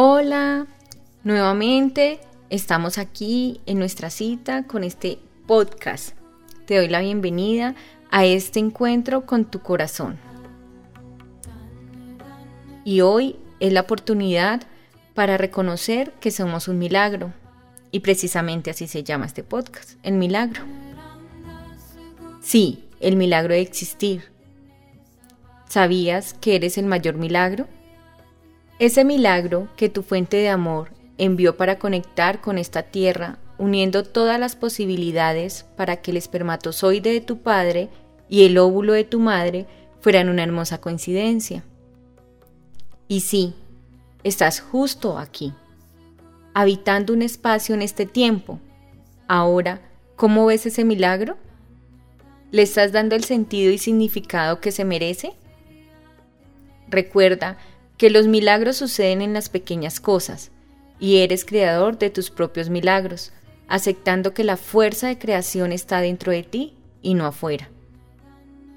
Hola, nuevamente estamos aquí en nuestra cita con este podcast. Te doy la bienvenida a este encuentro con tu corazón. Y hoy es la oportunidad para reconocer que somos un milagro. Y precisamente así se llama este podcast, el milagro. Sí, el milagro de existir. ¿Sabías que eres el mayor milagro? Ese milagro que tu fuente de amor envió para conectar con esta tierra, uniendo todas las posibilidades para que el espermatozoide de tu padre y el óvulo de tu madre fueran una hermosa coincidencia. Y sí, estás justo aquí, habitando un espacio en este tiempo. Ahora, ¿cómo ves ese milagro? ¿Le estás dando el sentido y significado que se merece? Recuerda que los milagros suceden en las pequeñas cosas, y eres creador de tus propios milagros, aceptando que la fuerza de creación está dentro de ti y no afuera.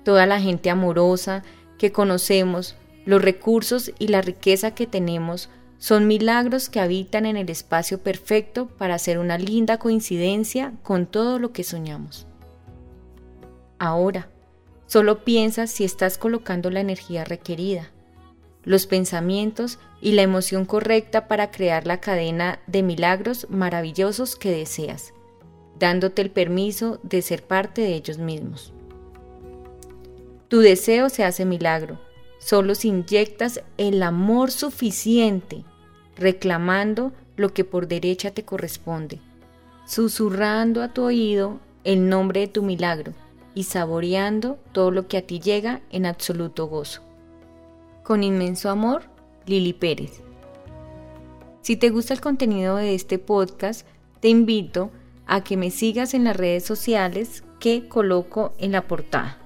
Toda la gente amorosa que conocemos, los recursos y la riqueza que tenemos son milagros que habitan en el espacio perfecto para hacer una linda coincidencia con todo lo que soñamos. Ahora, solo piensa si estás colocando la energía requerida los pensamientos y la emoción correcta para crear la cadena de milagros maravillosos que deseas, dándote el permiso de ser parte de ellos mismos. Tu deseo se hace milagro, solo si inyectas el amor suficiente, reclamando lo que por derecha te corresponde, susurrando a tu oído el nombre de tu milagro y saboreando todo lo que a ti llega en absoluto gozo. Con inmenso amor, Lili Pérez. Si te gusta el contenido de este podcast, te invito a que me sigas en las redes sociales que coloco en la portada.